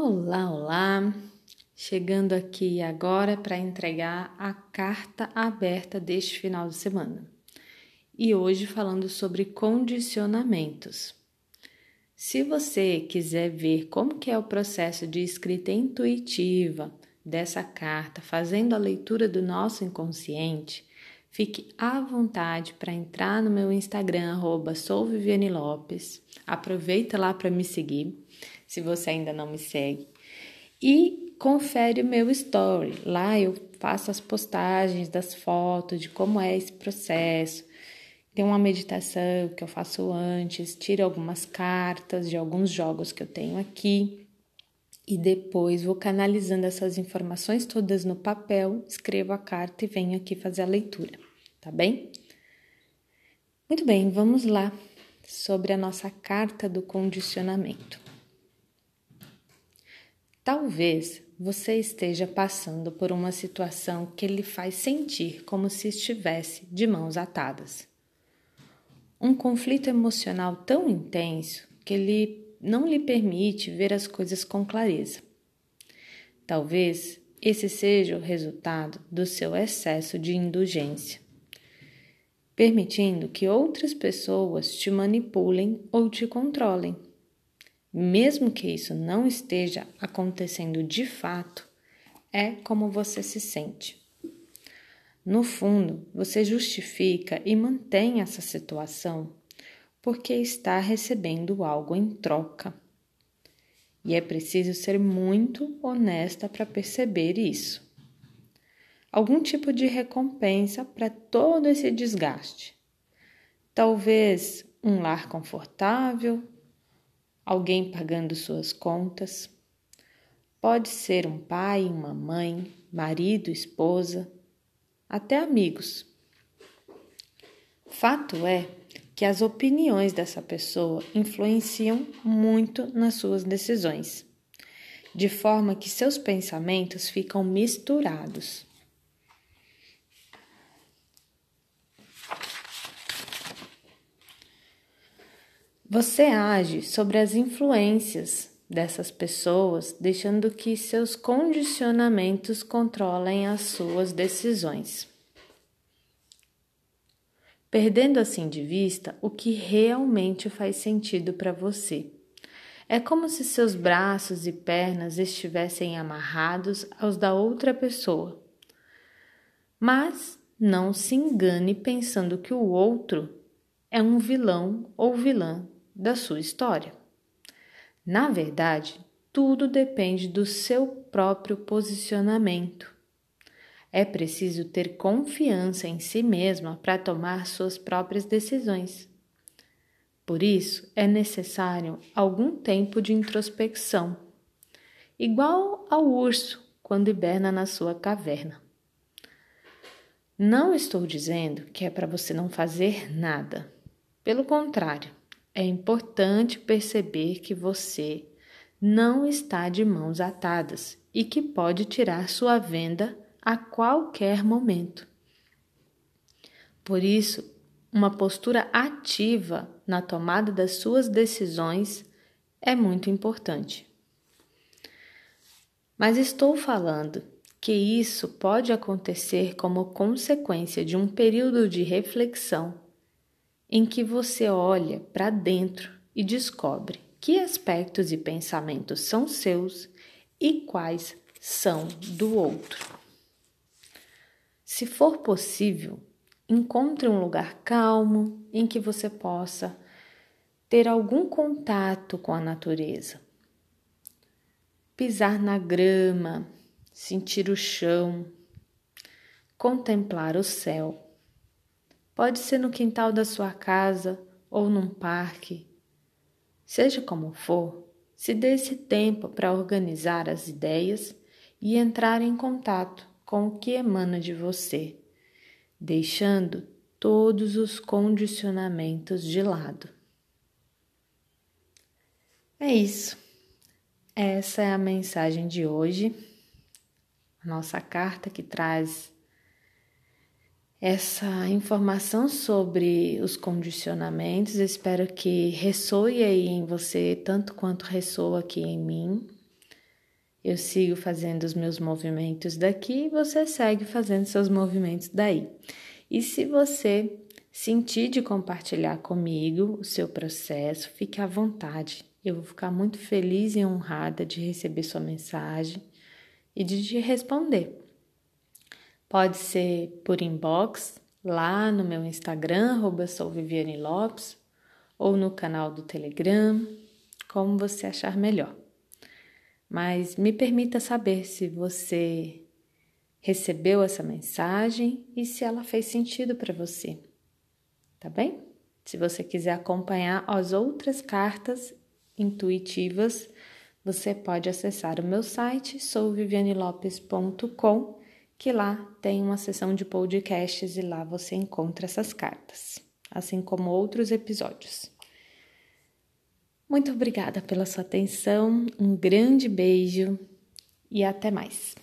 Olá, olá! Chegando aqui agora para entregar a carta aberta deste final de semana. E hoje falando sobre condicionamentos. Se você quiser ver como que é o processo de escrita intuitiva dessa carta, fazendo a leitura do nosso inconsciente, fique à vontade para entrar no meu Instagram, arroba. Aproveita lá para me seguir se você ainda não me segue. E confere o meu story. Lá eu faço as postagens das fotos de como é esse processo. Tem uma meditação que eu faço antes, tiro algumas cartas de alguns jogos que eu tenho aqui e depois vou canalizando essas informações todas no papel, escrevo a carta e venho aqui fazer a leitura, tá bem? Muito bem, vamos lá sobre a nossa carta do condicionamento. Talvez você esteja passando por uma situação que lhe faz sentir como se estivesse de mãos atadas. Um conflito emocional tão intenso que lhe não lhe permite ver as coisas com clareza. Talvez esse seja o resultado do seu excesso de indulgência, permitindo que outras pessoas te manipulem ou te controlem mesmo que isso não esteja acontecendo de fato, é como você se sente. No fundo, você justifica e mantém essa situação porque está recebendo algo em troca. E é preciso ser muito honesta para perceber isso. Algum tipo de recompensa para todo esse desgaste. Talvez um lar confortável, alguém pagando suas contas. Pode ser um pai, uma mãe, marido, esposa, até amigos. Fato é que as opiniões dessa pessoa influenciam muito nas suas decisões, de forma que seus pensamentos ficam misturados. Você age sobre as influências dessas pessoas, deixando que seus condicionamentos controlem as suas decisões. Perdendo assim de vista o que realmente faz sentido para você. É como se seus braços e pernas estivessem amarrados aos da outra pessoa. Mas não se engane pensando que o outro é um vilão ou vilã da sua história. Na verdade, tudo depende do seu próprio posicionamento. É preciso ter confiança em si mesma para tomar suas próprias decisões. Por isso, é necessário algum tempo de introspecção, igual ao urso quando hiberna na sua caverna. Não estou dizendo que é para você não fazer nada. Pelo contrário, é importante perceber que você não está de mãos atadas e que pode tirar sua venda a qualquer momento. Por isso, uma postura ativa na tomada das suas decisões é muito importante. Mas estou falando que isso pode acontecer como consequência de um período de reflexão em que você olha para dentro e descobre que aspectos e pensamentos são seus e quais são do outro. Se for possível, encontre um lugar calmo em que você possa ter algum contato com a natureza. Pisar na grama, sentir o chão, contemplar o céu Pode ser no quintal da sua casa ou num parque. Seja como for, se dê esse tempo para organizar as ideias e entrar em contato com o que emana de você, deixando todos os condicionamentos de lado. É isso. Essa é a mensagem de hoje. Nossa carta que traz essa informação sobre os condicionamentos. Espero que ressoe aí em você tanto quanto ressoa aqui em mim. Eu sigo fazendo os meus movimentos daqui e você segue fazendo seus movimentos daí. E se você sentir de compartilhar comigo o seu processo, fique à vontade. Eu vou ficar muito feliz e honrada de receber sua mensagem e de te responder. Pode ser por inbox lá no meu Instagram, arroba Lopes, ou no canal do Telegram, como você achar melhor. Mas me permita saber se você recebeu essa mensagem e se ela fez sentido para você. Tá bem? Se você quiser acompanhar as outras cartas intuitivas, você pode acessar o meu site souvivianelopes.com, que lá tem uma seção de podcasts e lá você encontra essas cartas, assim como outros episódios. Muito obrigada pela sua atenção, um grande beijo e até mais.